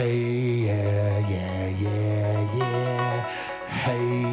Hey, yeah, yeah, yeah, yeah. Hey,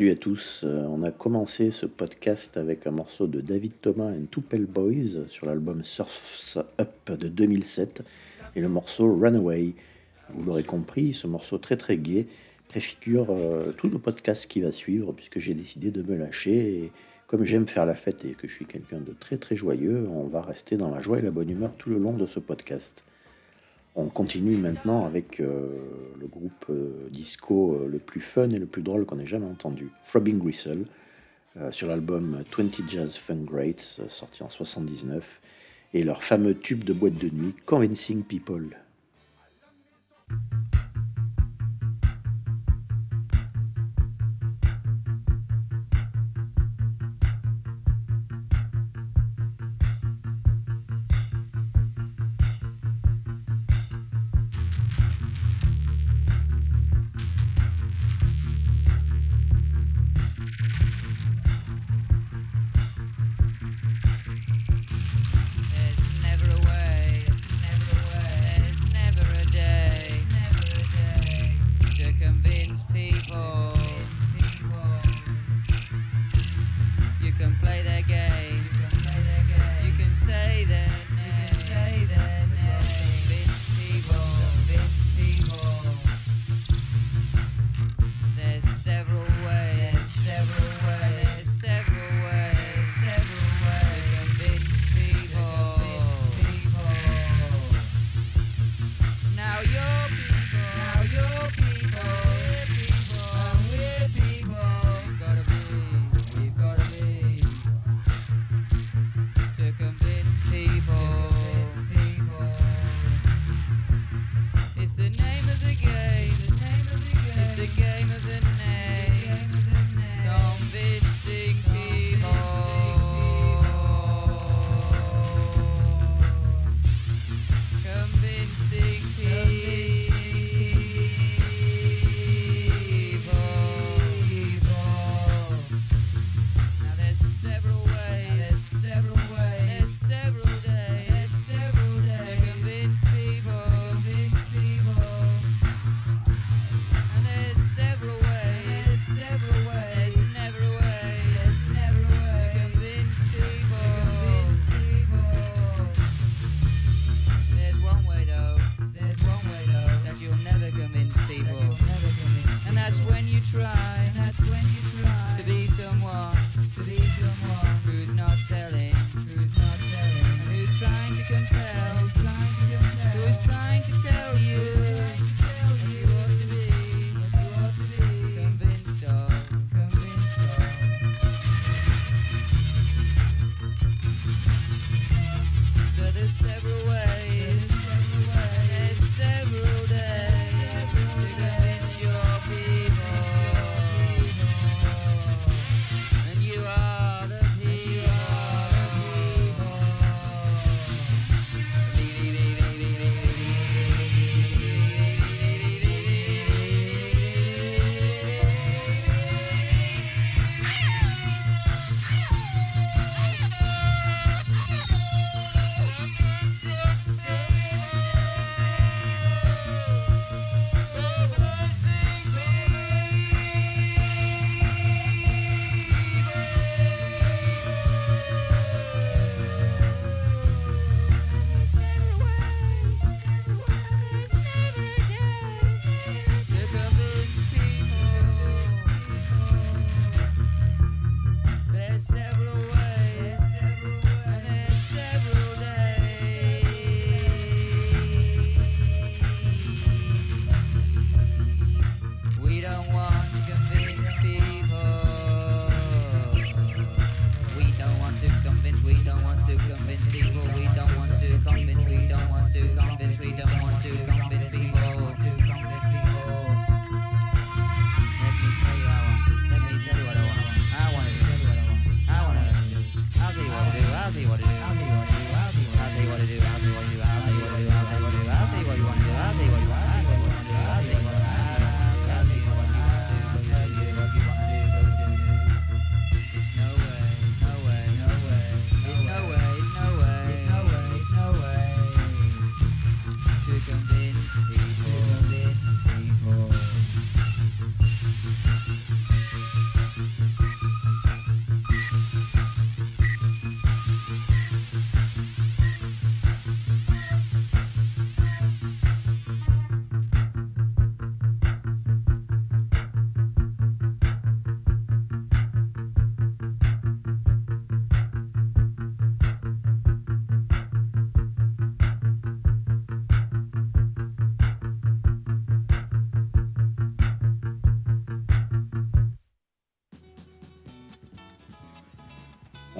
Salut à tous, Euh, on a commencé ce podcast avec un morceau de David Thomas and Tupel Boys sur l'album Surf's Up de 2007 et le morceau Runaway. Vous l'aurez compris, ce morceau très très gai préfigure euh, tout le podcast qui va suivre puisque j'ai décidé de me lâcher et comme j'aime faire la fête et que je suis quelqu'un de très très joyeux, on va rester dans la joie et la bonne humeur tout le long de ce podcast. On continue maintenant avec euh, le groupe euh, disco euh, le plus fun et le plus drôle qu'on ait jamais entendu, Throbbing Gristle, sur l'album 20 Jazz Fun Greats, sorti en 79. et leur fameux tube de boîte de nuit Convincing People.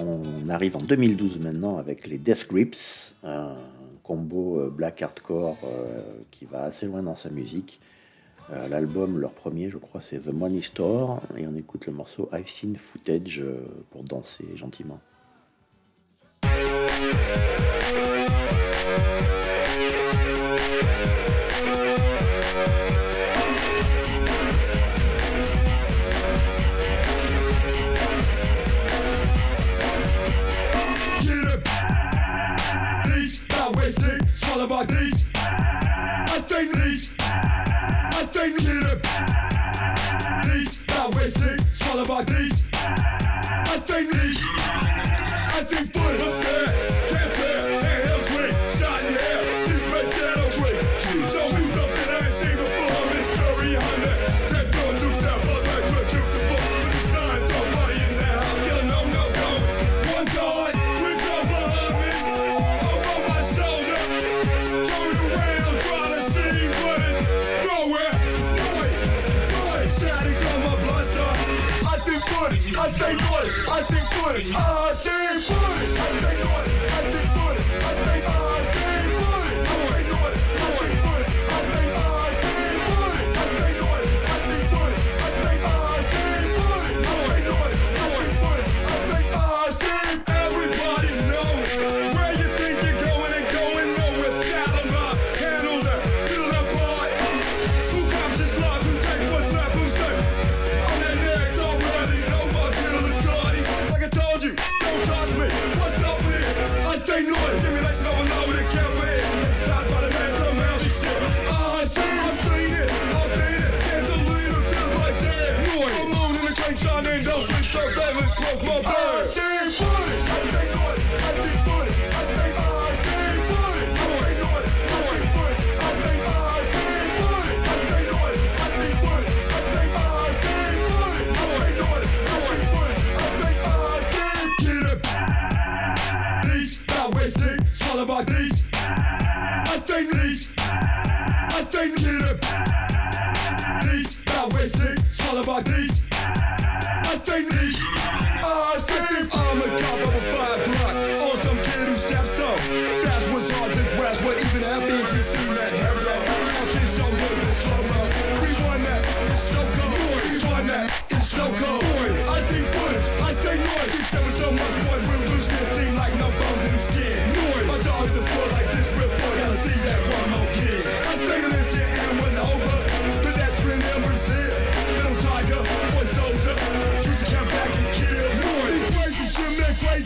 On arrive en 2012 maintenant avec les Death Grips, un combo euh, black hardcore euh, qui va assez loin dans sa musique. Euh, L'album, leur premier, je crois, c'est The Money Store, et on écoute le morceau I've Seen Footage pour danser gentiment.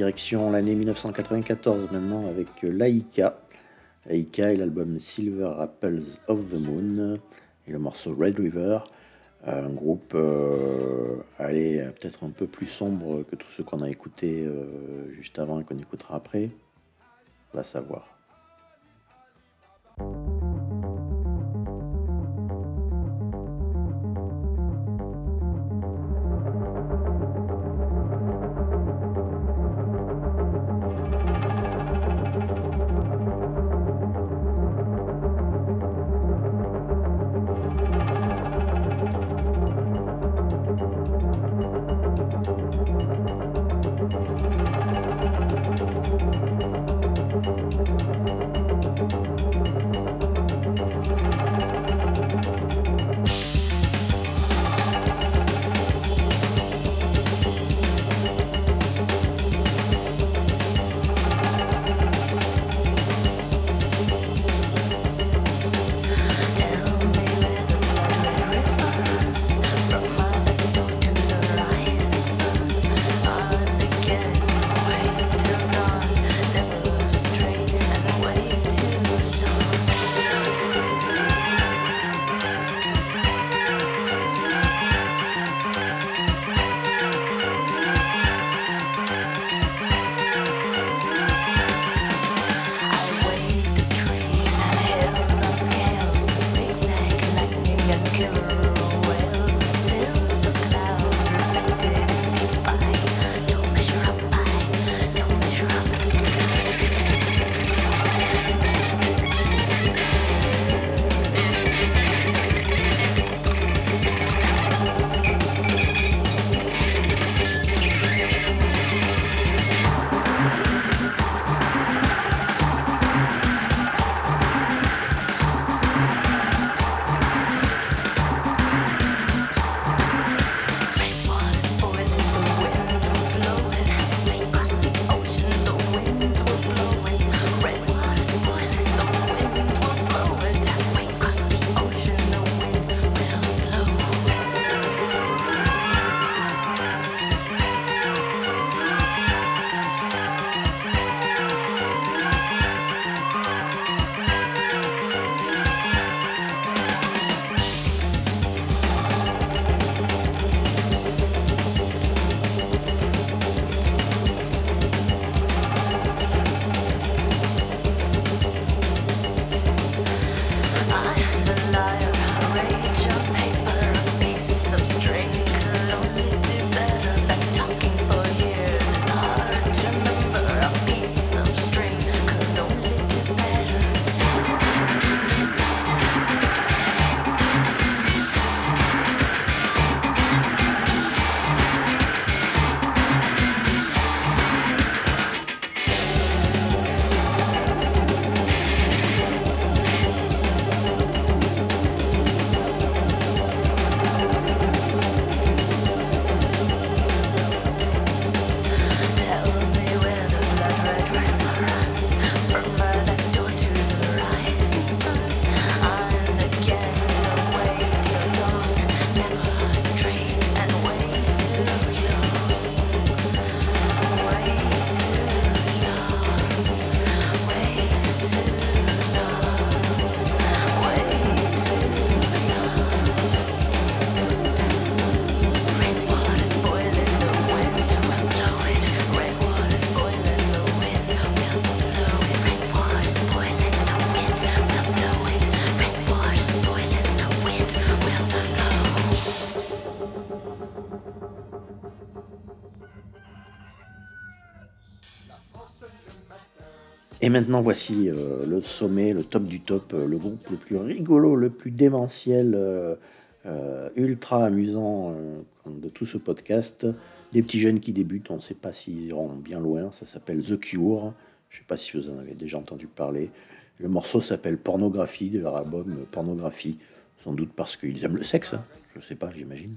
Direction l'année 1994 maintenant avec Laika. Laika et l'album Silver Apples of the Moon et le morceau Red River. Un groupe euh, allez, peut-être un peu plus sombre que tous ceux qu'on a écoutés euh, juste avant et qu'on écoutera après. On va savoir. Et maintenant, voici euh, le sommet, le top du top, euh, le groupe le plus rigolo, le plus démentiel, euh, ultra amusant de tout ce podcast. Des petits jeunes qui débutent, on ne sait pas s'ils iront bien loin. Ça s'appelle The Cure. Je ne sais pas si vous en avez déjà entendu parler. Le morceau s'appelle Pornographie de leur album Pornographie, sans doute parce qu'ils aiment le sexe. Hein. Je ne sais pas, j'imagine.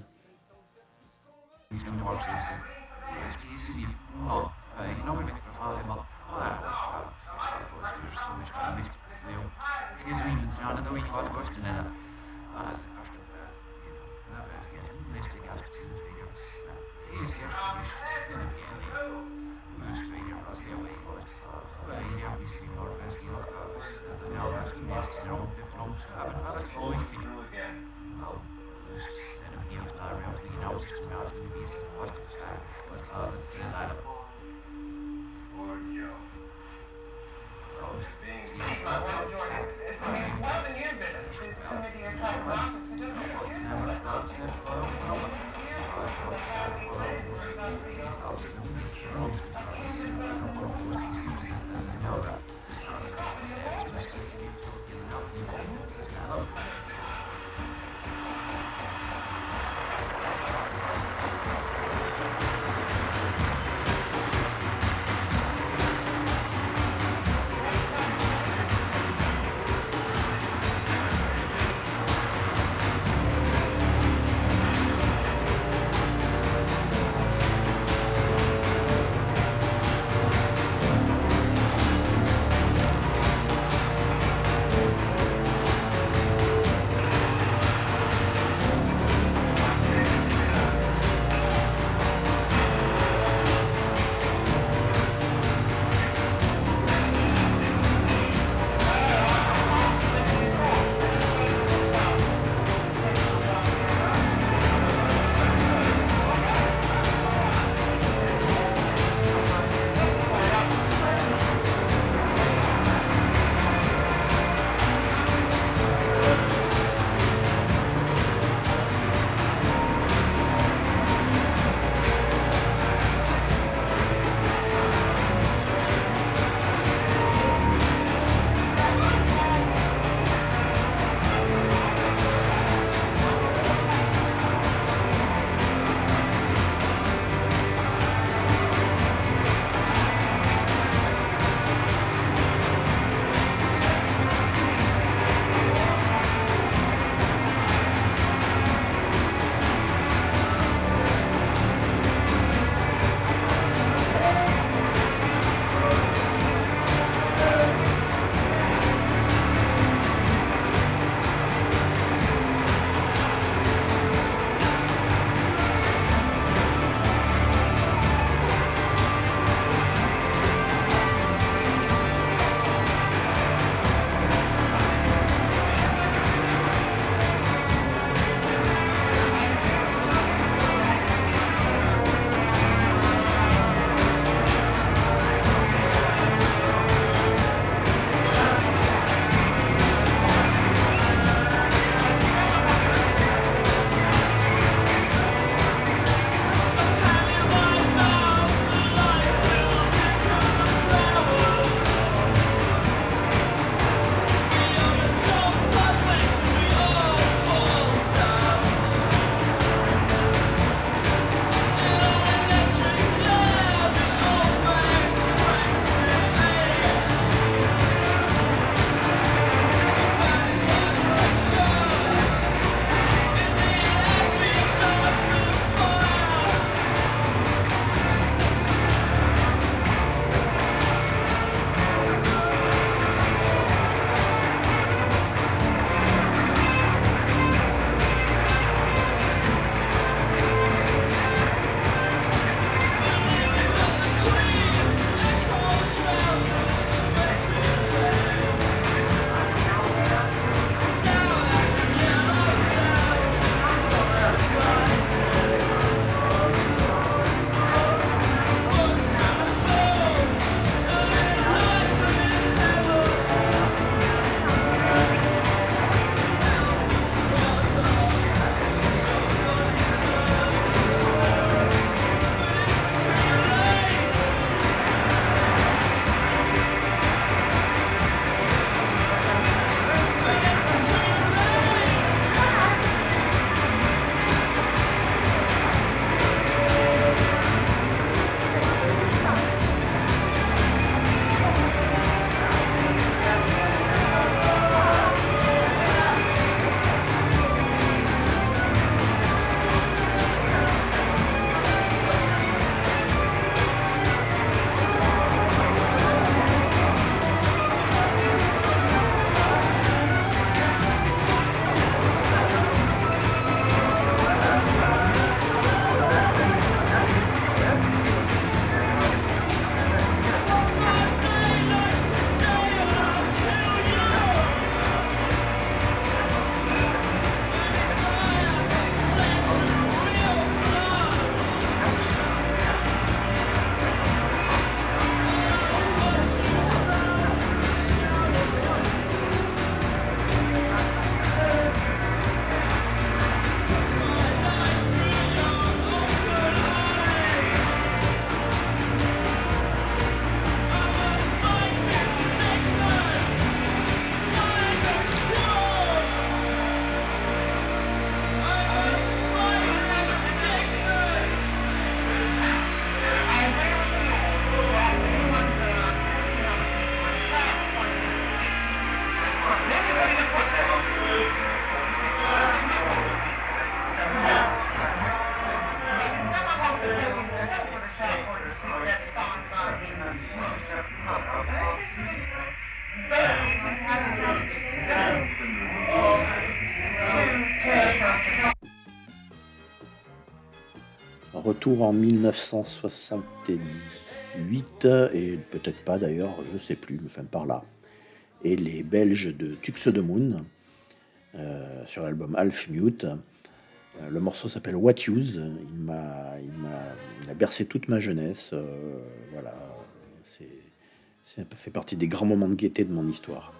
Well, you. know, the retour en 1978, et peut-être pas d'ailleurs, je sais plus, enfin par là. Et les Belges de Tux de Moon, euh, sur l'album Half Mute. Euh, le morceau s'appelle What Use. Il m'a, il m'a, il a bercé toute ma jeunesse. euh, voilà, c'est, c'est fait partie des grands moments de gaieté de mon histoire.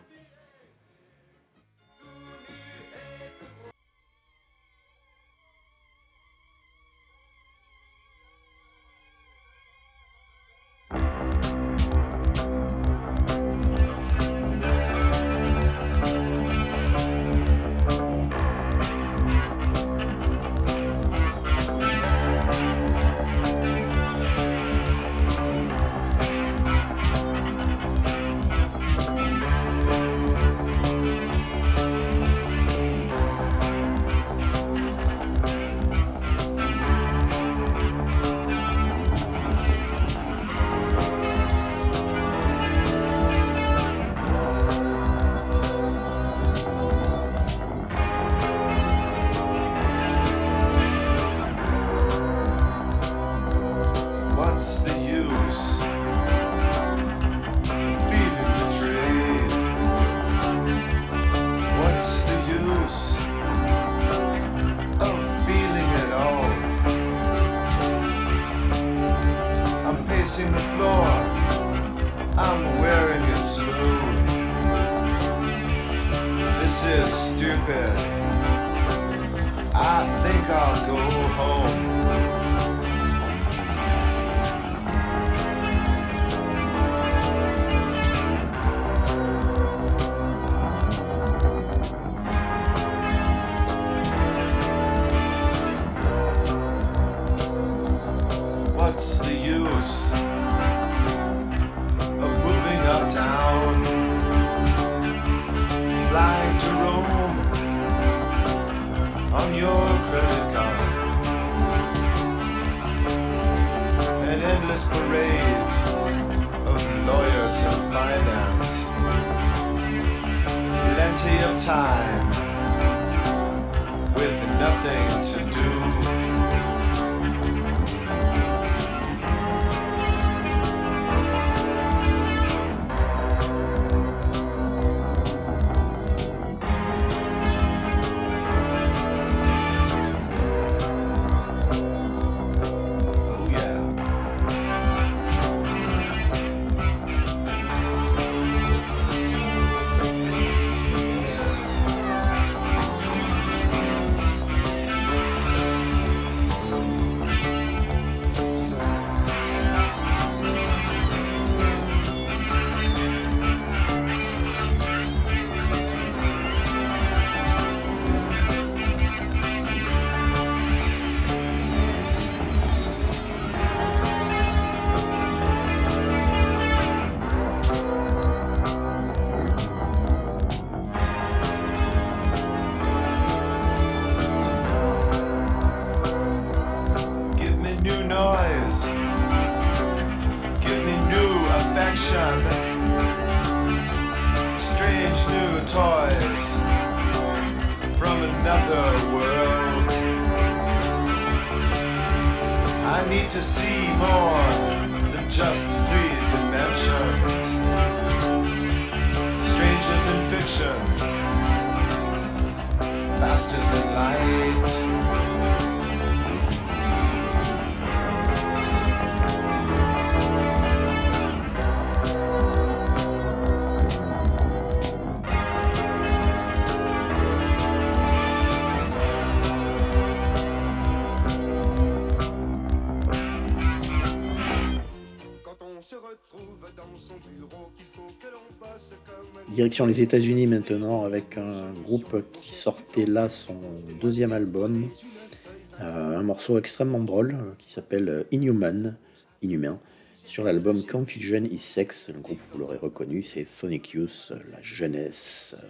Se retrouve dans son bureau, qu'il faut que l'on bosse comme Direction les États-Unis maintenant avec un groupe qui sortait là son deuxième album, Euh, un morceau extrêmement drôle euh, qui s'appelle euh, Inhuman, Inhumain, sur l'album Confusion is Sex. Le groupe, vous l'aurez reconnu, c'est Sonic Youth, la jeunesse euh,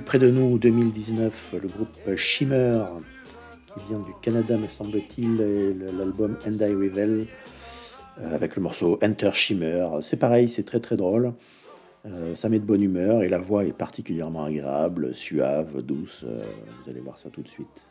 près de nous, 2019, le groupe Shimmer, qui vient du Canada, me semble-t-il, et le- l'album And I Revel, euh, avec le morceau Enter Shimmer. C'est pareil, c'est très très drôle. Euh, ça met de bonne humeur et la voix est particulièrement agréable, suave, douce. euh, vous allez voir ça tout de suite.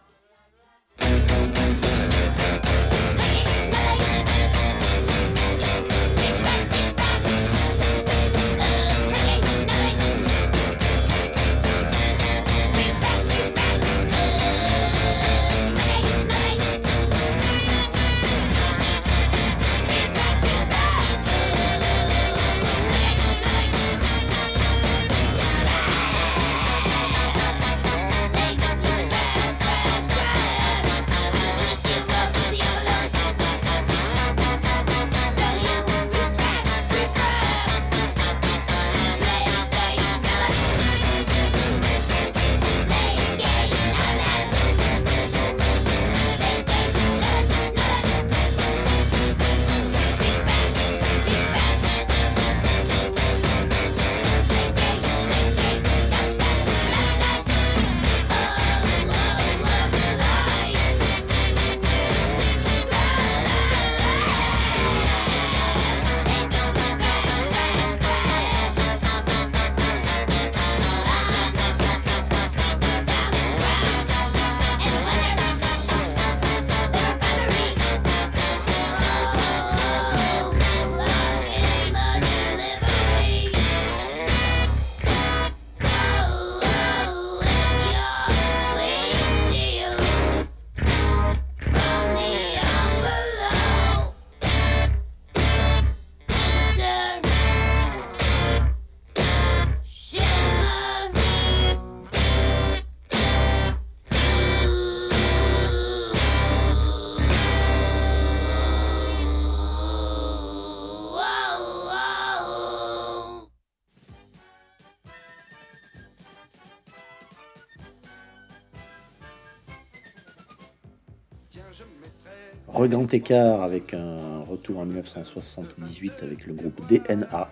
Regrand écart avec un retour en 1978 avec le groupe DNA,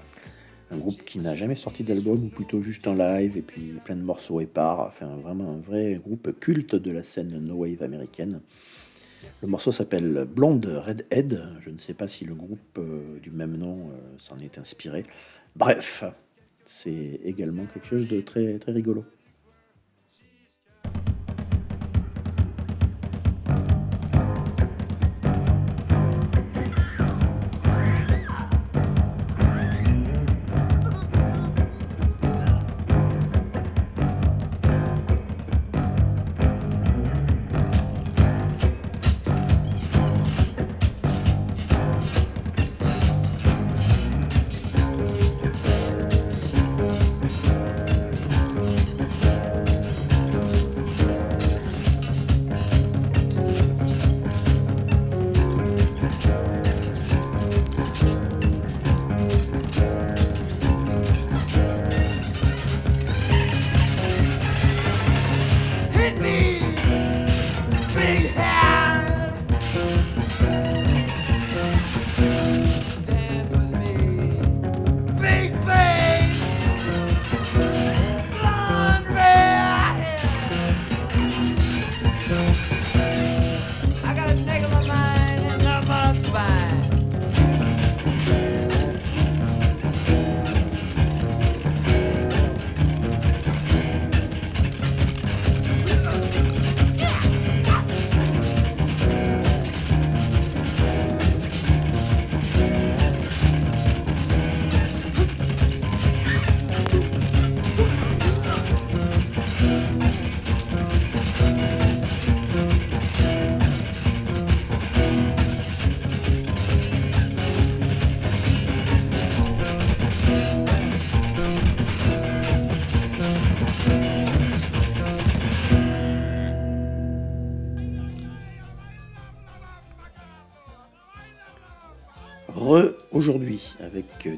un groupe qui n'a jamais sorti d'album ou plutôt juste un live et puis plein de morceaux épars, enfin vraiment un vrai groupe culte de la scène no wave américaine. Le morceau s'appelle Blonde Redhead, je ne sais pas si le groupe euh, du même nom euh, s'en est inspiré. Bref, c'est également quelque chose de très très rigolo.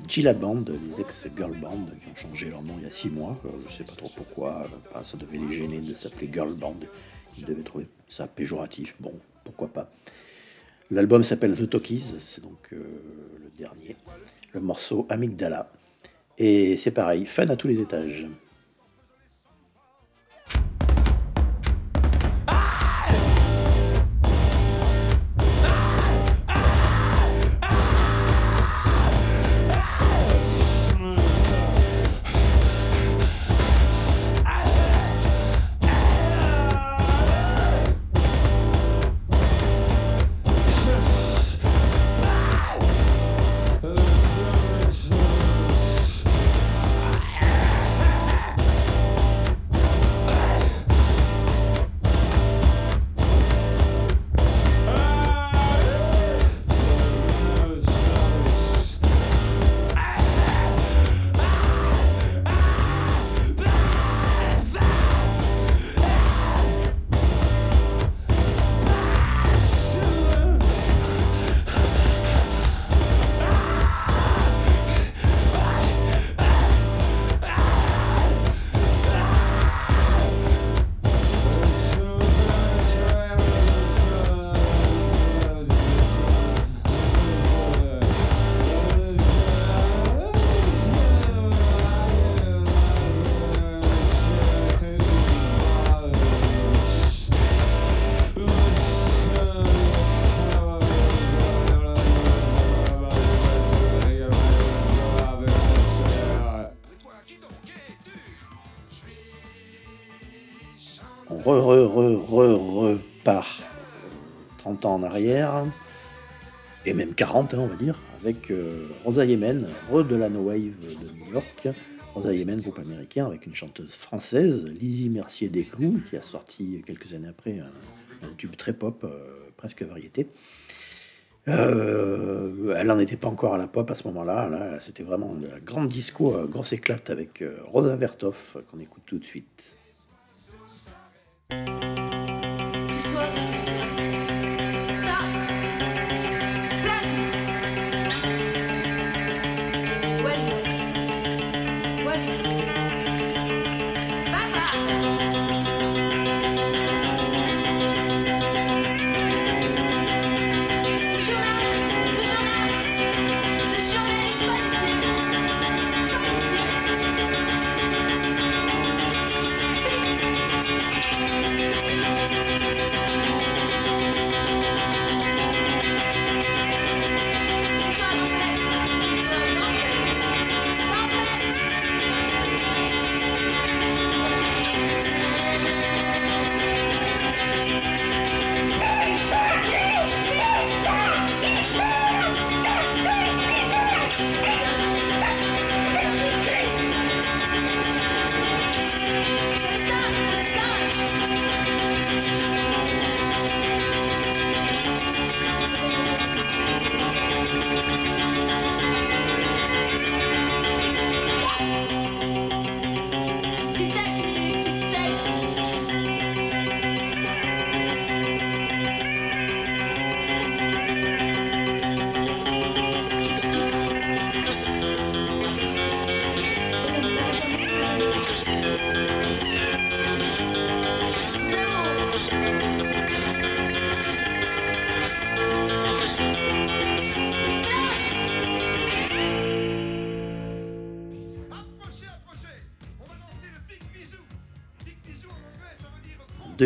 Gila Band, les ex-girl band qui ont changé leur nom il y a six mois. Euh, je sais pas trop pourquoi, euh, ça devait les gêner de s'appeler girl band. Ils devaient trouver ça péjoratif. Bon, pourquoi pas. L'album s'appelle The Talkies, c'est donc euh, le dernier. Le morceau Amygdala. Et c'est pareil, fun à tous les étages. En arrière, et même 40 hein, on va dire, avec euh, Rosa Yemen, re de la No Wave de New York. Rosa Yemen, groupe américain, avec une chanteuse française, Lizzie Mercier Desclous, qui a sorti quelques années après un, tube très pop, euh, presque variété. Euh, elle n'en était pas encore à la pop à ce moment-là. Là, C'était vraiment de la grande disco, grosse éclate avec Rosa Vertoff, qu'on écoute tout de suite.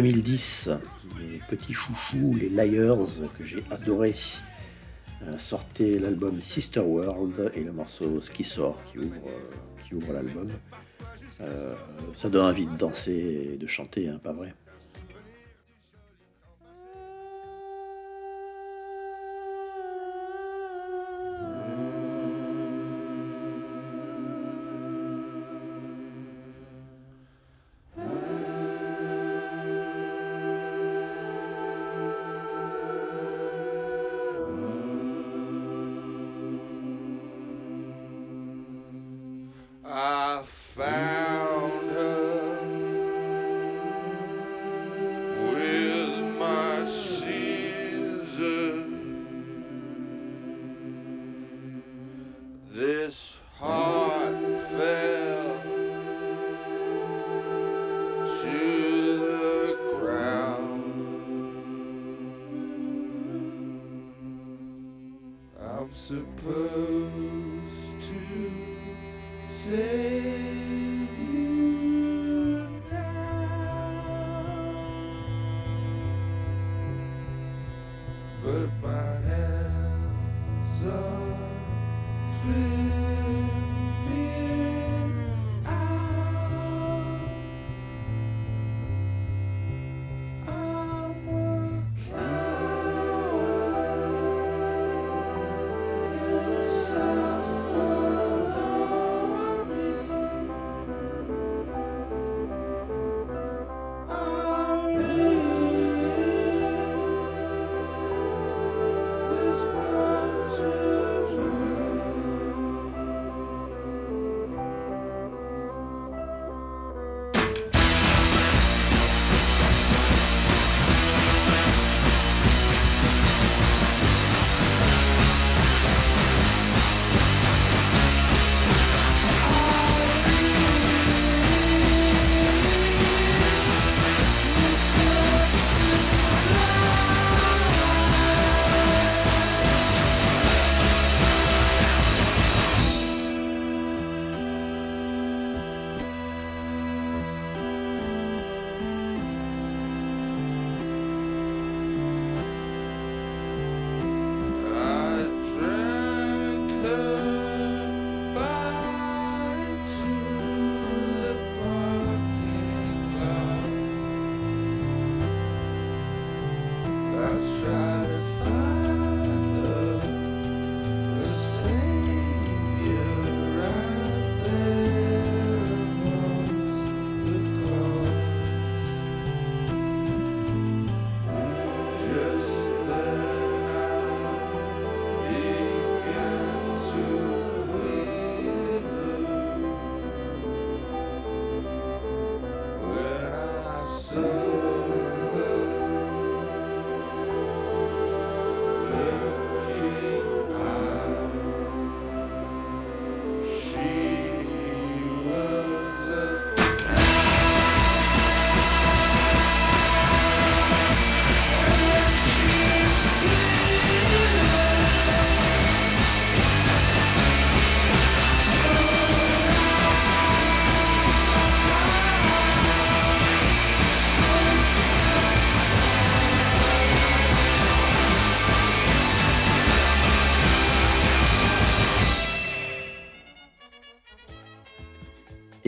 2010, les petits chouchous, les Liars, que j'ai adoré, euh, sortaient l'album Sister World et le morceau Ski sort qui ouvre, euh, qui ouvre l'album. Euh, ça donne envie de danser et de chanter, hein, pas vrai? me.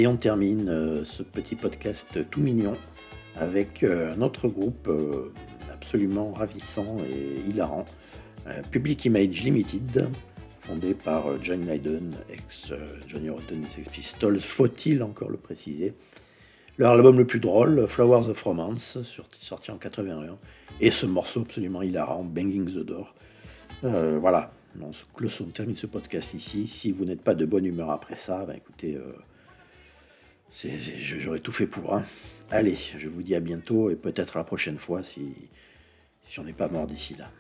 On termine euh, ce petit podcast tout mignon avec euh, un autre groupe euh, absolument ravissant et hilarant, Public Image Limited, fondé par John Lydon, ex Johnny Rotten et Sex Pistols, faut-il encore le préciser. Leur album le plus drôle, Flowers of Romance, sorti, en 81, et ce morceau absolument hilarant, Banging the Door. Euh, voilà, on, termine ce podcast ici. Si vous n'êtes pas de bonne humeur après ça, ben écoutez, j'aurais tout fait pour. hein. Allez, je vous dis à bientôt et peut-être la prochaine fois si, si on n'est pas mort d'ici là.